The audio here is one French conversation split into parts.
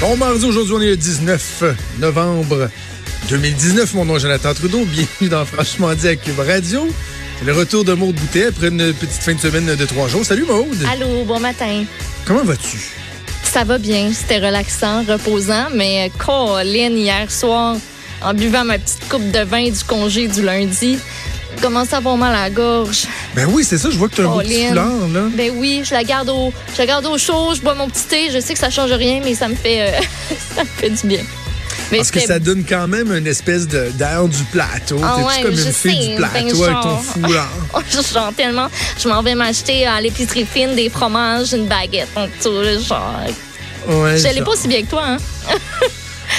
Bon mardi, aujourd'hui, on est le 19 novembre 2019. Mon nom est Jonathan Trudeau. Bienvenue dans Franchement dit à Cube Radio. C'est le retour de Maude Boutet après une petite fin de semaine de trois jours. Salut Maude. Allô, bon matin. Comment vas-tu? Ça va bien. C'était relaxant, reposant, mais Colin, hier soir, en buvant ma petite coupe de vin du congé du lundi, commence à avoir mal à la gorge. Ben oui, c'est ça, je vois que tu as un petit foulard, là. Ben oui, je la garde au, je la garde au chaud, je bois mon petit thé. Je sais que ça change rien, mais ça me fait, euh, ça me fait du bien. Mais Parce que ça donne quand même une espèce d'air du plateau. Ah T'es-tu ouais, comme je une fille sais, du plateau ben avec ton foulard? Oh, genre tellement, je m'en vais m'acheter à l'épicerie fine des fromages, une baguette, tout, genre. Ouais, Je l'ai pas aussi bien que toi, hein?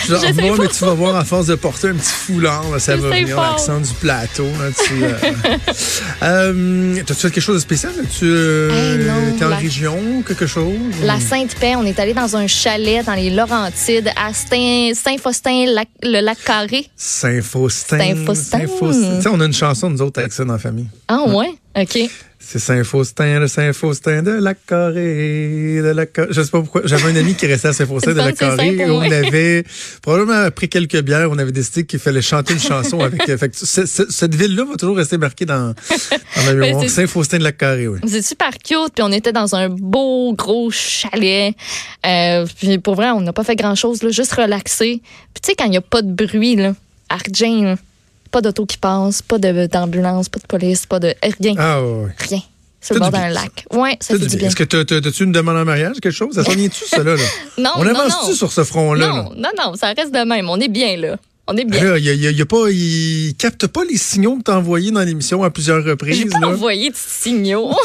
Genre, Je sais moi, pas. mais tu vas voir, à force de porter un petit foulard, là, ça Je va venir, l'accent du plateau. Là, tu, euh, euh, T'as-tu fait quelque chose de spécial? Tu euh, Hey, t'es en la- région, quelque chose? La Sainte-Paix, on est allé dans un chalet dans les Laurentides à Saint- Saint-Faustin, lac- le lac Carré. Saint-Faustin. Saint-Faustin. Tu sais, on a une chanson, nous autres, avec ça dans la famille. Ah ouais? OK. C'est Saint-Faustin, le Saint-Faustin de la Carré, de la Carré. Je sais pas pourquoi. J'avais un ami qui restait à Saint-Faustin de la et on avait, probablement après quelques bières, on avait décidé qu'il fallait chanter une chanson avec. fait que cette ville-là va toujours rester marquée dans, dans ma mémoire. c'est- Saint-Faustin de la Carré, oui. C'est super cute, puis on était dans un beau gros chalet. Euh, puis pour vrai, on n'a pas fait grand-chose, là, juste relaxé. Puis tu sais, quand il n'y a pas de bruit, là, là, pas d'auto qui passe, pas d'ambulance, pas de police, pas de rien, Ah, rien. Sur le bord du d'un lac. Ouais, ça fait du bien. Est-ce que t'as- t'as- t'as-tu une demande en mariage, quelque chose? Ça s'en vient-tu, ça, là? Non, on avance-tu sur ce front-là? là? Non, non, non, ça reste de même. On est bien, là. On est bien. Là, il, y a- il y a pas, il capte pas les signaux que t'as envoyés dans l'émission à plusieurs J'ai reprises. pas là. envoyé de signaux.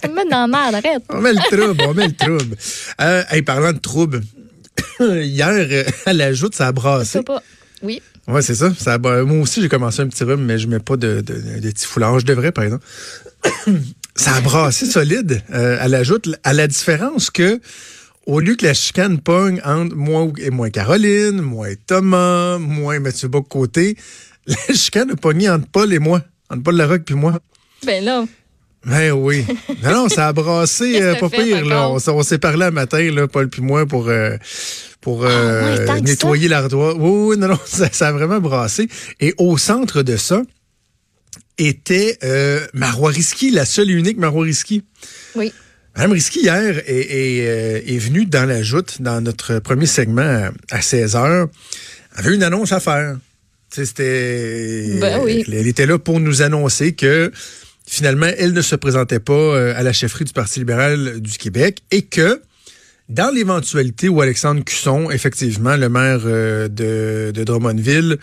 ça me met dans la merde, arrête. On met le trouble, on met le trouble. Euh, hey, parlant de trouble, hier, euh, à la joute, ça a brassé. Ça pas. Oui. Ouais, c'est ça. ça moi aussi, j'ai commencé un petit rhume, mais je mets pas de, de, de petits foulards. Je devrais, par exemple. ça a brassé solide euh, à à la différence que, au lieu que la chicane pogne entre moi et moi et Caroline, moi et Thomas, moi et Mathieu Bock-Côté, la chicane a pogné entre Paul et moi, entre Paul Larocque puis moi. Ben là, Ben oui. Non, non, ça a brassé euh, pas pire. Là. On, s'est parlé un matin, là, Paul puis moi, pour, euh, pour euh, Ah ouais, que nettoyer l'ardoise. Oui, oui, non, non, ça, ça a vraiment brassé. Et au centre de ça était euh, Marois Risky, la seule et unique Marois Risky. oui. Madame Risky, hier, est, est, euh, est venue dans la joute, dans notre premier segment à, à 16 heures. Elle avait une annonce à faire. C'était. Ben oui. Elle était là pour nous annoncer que finalement, elle ne se présentait pas euh, à la chefferie du Parti libéral du Québec et que dans l'éventualité où Alexandre Cusson, effectivement, le maire euh, de, de Drummondville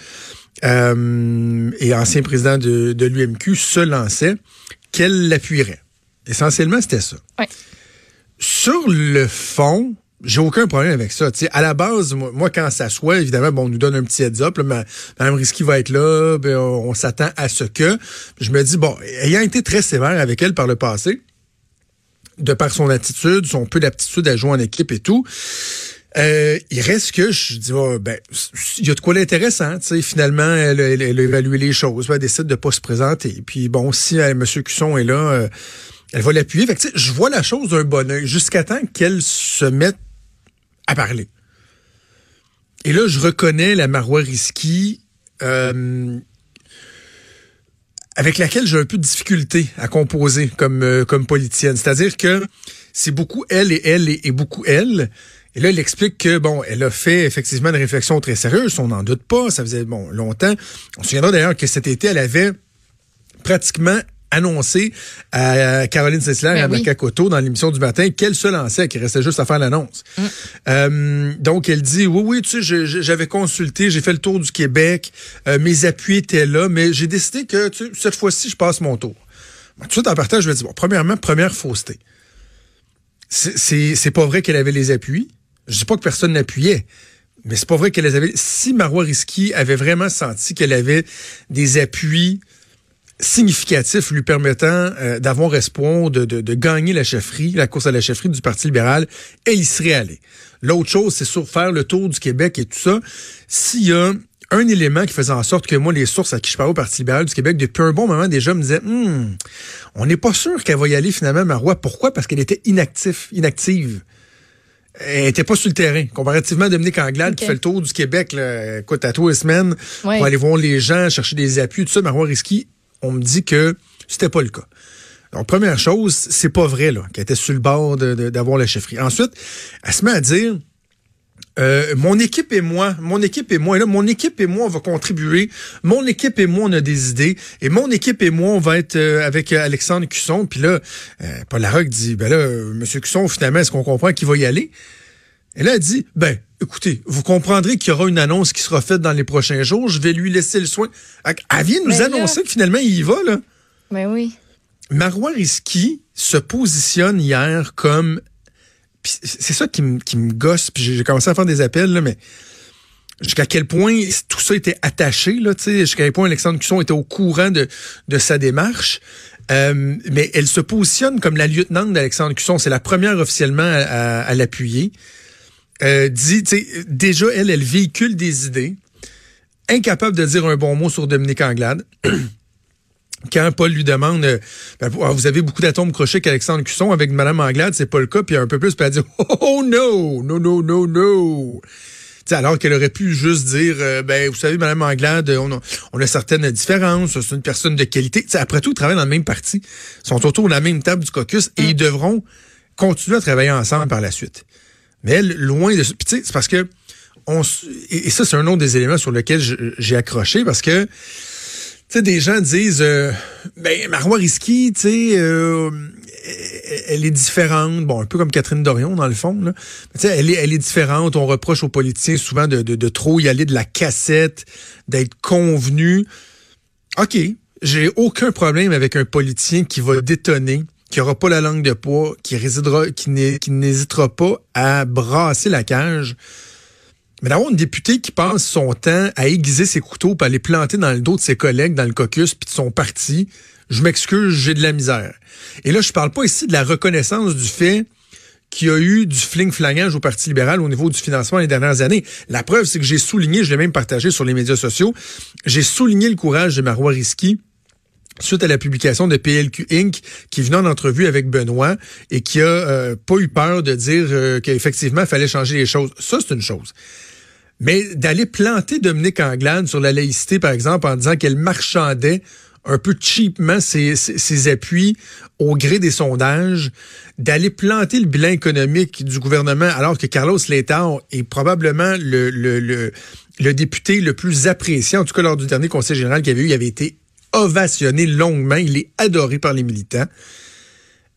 euh, et ancien président de, de l'UMQ, se lançait, qu'elle l'appuierait. Essentiellement, c'était ça. Ouais. Sur le fond, j'ai aucun problème avec ça. Tu sais, à la base, moi, quand ça soit, évidemment, bon, on nous donne un petit heads up. Là, ma- Mme Risky va être là, ben, on, s'attend à ce que. Je me dis, bon, ayant été très sévère avec elle par le passé, de par son attitude, son peu d'aptitude à jouer en équipe et tout, euh, il reste que je dis, oh, ben, il y a de quoi l'intéressant. Tu sais, finalement, elle, elle, elle a évalué les choses, elle décide de pas se présenter. Puis bon, si euh, M. Cusson est là, euh, elle va l'appuyer. Fait que, je vois la chose d'un bon oeil jusqu'à temps qu'elle se mette à parler. Et là, je reconnais la Marois Risky euh, avec laquelle j'ai un peu de difficulté à composer comme, euh, comme politicienne. C'est-à-dire que c'est beaucoup elle et elle et, beaucoup elle. Et là, elle explique que, bon, elle a fait effectivement une réflexion très sérieuse, on n'en doute pas, ça faisait, bon, longtemps. On se souviendra d'ailleurs que cet été, elle avait pratiquement annoncé à Caroline Cessler et Ben à. Maca dans l'émission du matin qu'elle se lançait, qu'il restait juste à faire l'annonce. Euh, donc, elle dit, oui, oui, tu sais, j'avais consulté, j'ai fait le tour du Québec, euh, mes appuis étaient là, mais j'ai décidé que tu sais, cette fois-ci, je passe mon tour. Bon, tout de suite, en partage, je vais dire, bon, premièrement, première fausseté. C'est- pas vrai qu'elle avait les appuis. Je dis pas que personne n'appuyait, mais c'est pas vrai qu'elle avait. Si Marois Risky avait vraiment senti qu'elle avait des appuis significatifs lui permettant euh, d'avoir espoir de, de, de, gagner la chefferie, la course à la chefferie du Parti libéral, elle y serait allée. L'autre chose, c'est sur faire le tour du Québec et tout ça. S'il y a un élément qui faisait en sorte que moi, les sources à qui je parlais au Parti libéral du Québec, depuis un bon moment déjà, me disaient hmm, on n'est pas sûr qu'elle va y aller finalement, Marois. Pourquoi? Parce qu'elle était inactif, inactive. Elle était pas sur le terrain. Comparativement à Dominique Anglade qui fait le tour du Québec, là, écoute, à tous les semaines, pour aller voir les gens, chercher des appuis, tout ça, Marois Risky, on me dit que c'était pas le cas. Donc, première chose, c'est pas vrai, là, qu'elle était sur le bord d'avoir la chefferie. Ensuite, elle se met à dire, euh, mon équipe et moi, mon équipe et moi, là, mon équipe et moi, on va contribuer. Mon équipe et moi, on a des idées. Et mon équipe et moi, on va être euh, avec Alexandre Cusson. Puis là, euh, Paul Larocque dit, ben là, Monsieur Cusson, finalement, est-ce qu'on comprend qu'il va y aller? Et là, elle dit, ben, écoutez, vous comprendrez qu'il y aura une annonce qui sera faite dans les prochains jours. Je vais lui laisser le soin. Elle vient nous annoncer que finalement, il y va, là. Ben oui. Marois Risky se positionne hier comme c'est ça qui me, qui me gosse. Puis j'ai commencé à faire des appels, là, mais jusqu'à quel point tout ça était attaché, là, jusqu'à quel point Alexandre Cusson était au courant de, de sa démarche. Euh, mais elle se positionne comme la lieutenante d'Alexandre Cusson. C'est la première officiellement à, à, l'appuyer. Euh, dit, déjà, elle, elle véhicule des idées. Incapable de dire un bon mot sur Dominique Anglade. quand Paul lui demande euh, ben, ah, vous avez beaucoup d'atomes crochés qu'Alexandre Cusson avec Madame Anglade, c'est pas le cas, puis un peu plus, puis elle dit Oh no, no, no, no, no. T'sais, alors qu'elle aurait pu juste dire euh, ben vous savez Madame Anglade on a, on a certaines différences c'est une personne de qualité T'sais, après tout ils travaillent dans le même parti ils sont autour de la même table du caucus et ils devront continuer à travailler ensemble par la suite mais elle loin de c'est parce que on et, ça c'est un autre des éléments sur lesquels j'ai accroché parce que sais, des gens disent, euh, ben, Marois Risky, tu sais, euh, elle est différente. Bon, un peu comme Catherine Dorion, dans le fond. Là. elle, est, elle est différente. On reproche aux politiciens souvent de, de, de trop y aller de la cassette, d'être convenu. OK, j'ai aucun problème avec un politicien qui va détonner, qui aura pas la langue de poids, qui résidera, qui n'hésitera pas à brasser la cage. Mais d'avoir une députée qui passe son temps à aiguiser ses couteaux pour aller planter dans le dos de ses collègues dans le caucus puis de son parti, je m'excuse, j'ai de la misère. Et là, je parle pas ici de la reconnaissance du fait qu'il y a eu du fling-flangage au Parti libéral au niveau du financement les dernières années. La preuve, c'est que j'ai souligné, je l'ai même partagé sur les médias sociaux, j'ai souligné le courage de Marois Risky suite à la publication de PLQ Inc. qui venait en entrevue avec Benoît et qui a euh, pas eu peur de dire euh, qu'effectivement, il fallait changer les choses. Ça, c'est une chose. Mais d'aller planter Dominique Anglade sur la laïcité, par exemple, en disant qu'elle marchandait un peu cheapement ses, ses, appuis au gré des sondages, d'aller planter le bilan économique du gouvernement alors que Carlos Letao est probablement le, le, le, le, député le plus apprécié, en tout cas lors du dernier conseil général qu'il y avait eu, il avait été ovationné longuement, il est adoré par les militants.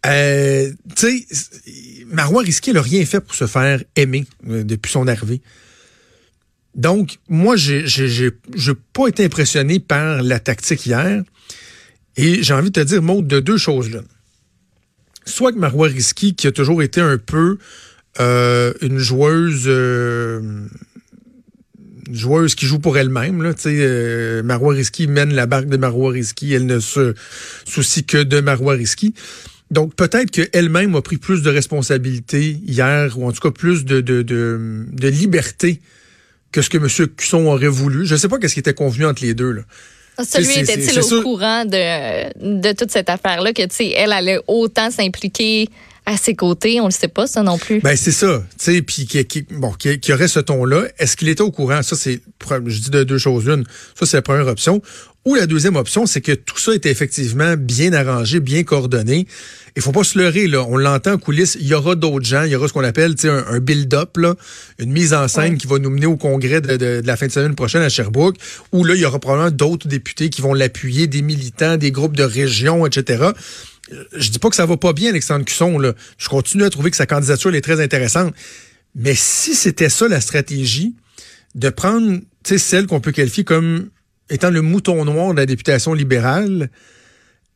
Euh, tu sais, Marois Risqué n'a rien fait pour se faire aimer euh, depuis son arrivée. Donc, moi, j'ai n'ai pas été impressionné par la tactique hier. Et j'ai envie de te dire, Maud, de deux choses là. Soit que Marois Risky, qui a toujours été un peu euh, une joueuse joueuse qui joue pour elle-même. Là, euh, Marois Risky mène la barque de Marois Risky. Elle ne se soucie que de Marois Risky. Donc peut-être qu'elle-même a pris plus de responsabilités hier, ou en tout cas plus de, de, de, de liberté que ce que M. Cusson aurait voulu. Je ne sais pas qu'est-ce qui était convenu entre les deux. Là. Celui était-il au courant de, de toute cette affaire-là, que elle allait autant s'impliquer à ses côtés, on le sait pas ça non plus. Ben c'est ça, tu sais, puis qui, bon, qui, aurait ce ton-là? Est-ce qu'il était au courant? Ça c'est, je dis de deux choses l'une. Ça c'est la première option. Ou la deuxième option, c'est que tout ça était effectivement bien arrangé, bien coordonné. Il faut pas se leurrer, là. On l'entend en coulisses. Il y aura d'autres gens. Il y aura ce qu'on appelle un, un build-up, là. Une mise en scène qui va nous mener au congrès de, de, la fin de semaine prochaine à Sherbrooke, où là, il y aura probablement d'autres députés qui vont l'appuyer, des militants, des groupes de région, etc je dis pas que ça va pas bien, Alexandre Cusson. Là. Je continue à trouver que sa candidature est très intéressante. Mais si c'était ça la stratégie, de prendre celle qu'on peut qualifier comme étant le mouton noir de la députation libérale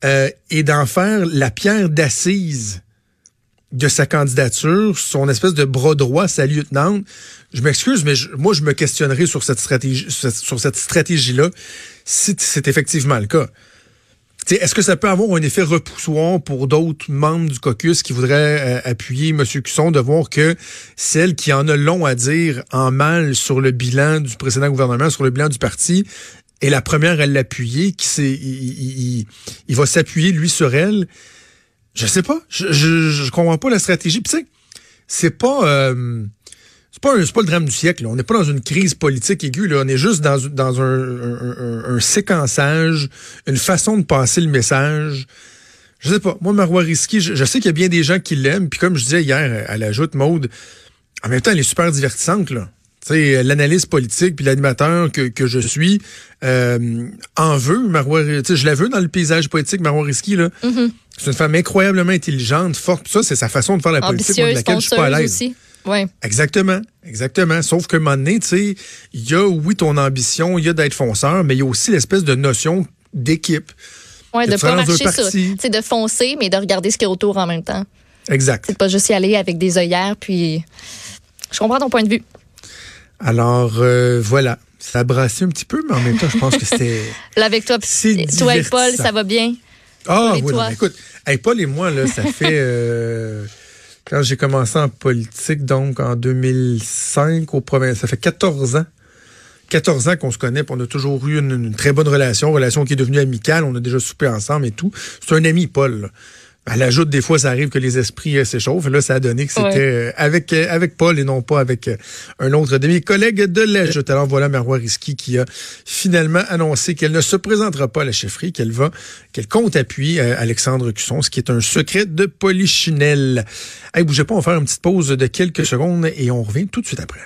euh, et d'en faire la pierre d'assise de sa candidature, son espèce de bras droit, sa lieutenante. Je m'excuse, mais moi, je me questionnerai sur cette stratégie, sur cette stratégie-là, si c'est effectivement le cas. Est-ce que ça peut avoir un effet repoussoir pour d'autres membres du caucus qui voudraient euh, appuyer M. Cusson de voir que celle qui en a long à dire en mal sur le bilan du précédent gouvernement, sur le bilan du parti, est la première à l'appuyer, qui il, va s'appuyer lui sur elle? Je sais pas, je, je, comprends pas la stratégie. Puis c'est pas euh, c'est pas, pas le drame du siècle. On n'est pas dans une crise politique aiguë. Là. On est juste dans, dans un, un, séquençage, une façon de passer le message. Je sais pas. Moi, Marois Risky, je, sais qu'il y a bien des gens qui l'aiment. Puis comme je disais hier, elle ajoute Maude. En même temps, elle est super divertissante. Là. L'analyse politique puis l'animateur que, que je suis euh, en veut, Marois, je la veux dans le paysage politique, Marois Risky. Là. Mm-hmm. C'est une femme incroyablement intelligente, forte. ça, c'est sa façon de faire la politique, de laquelle je suis pas à l'aise. Ouais. Exactement, exactement. Sauf que un moment donné, tu sais, il y a, oui, ton ambition, il y a d'être fonceur, mais il y a aussi l'espèce de notion d'équipe. Oui, de pas marcher sur. C'est de foncer, mais de regarder ce qu'il y a autour en même temps. Exact. C'est pas juste y aller avec des œillères, puis. Je comprends ton point de vue. Alors, euh, voilà. Ça a brassé un petit peu, mais en même temps, je pense que c'était. Là, avec toi, toi et Paul, ça va bien? Ah, oui, non, écoute, Paul et moi, là, ça fait. Euh, quand j'ai commencé en politique, donc en 2005, au province, ça fait 14 ans. 14 ans qu'on se connaît, on a toujours eu une, très bonne relation, relation qui est devenue amicale, on a déjà soupé ensemble et tout. C'est un ami, Paul. Elle ajoute des fois, ça arrive que les esprits euh, s'échauffent. Là, ça a donné que c'était euh, avec euh, avec Paul et non pas avec un autre de mes collègues de l'Ajoute. Alors voilà Marois Risky qui a finalement annoncé qu'elle ne se présentera pas à la chefferie, qu'elle va, qu'elle compte appuyer Alexandre Cusson, ce qui est un secret de polichinelle. Hey, bougez pas, on va faire une petite pause de quelques secondes et on revient tout de suite après.